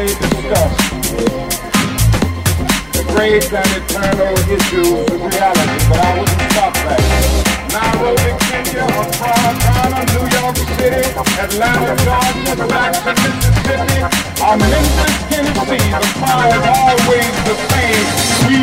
may discuss the great and eternal issues of reality, but I wouldn't stop that. Nairobi, Kenya, Accra, Ghana, New York City, Atlanta, Georgia, Jackson, Mississippi, or Memphis, Tennessee, the fire is always the same. We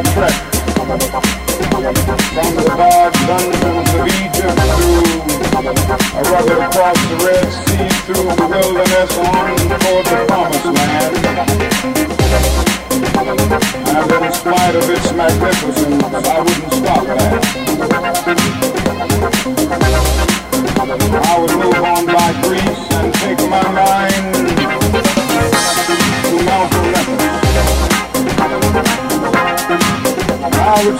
I would move on by Greece and take my mind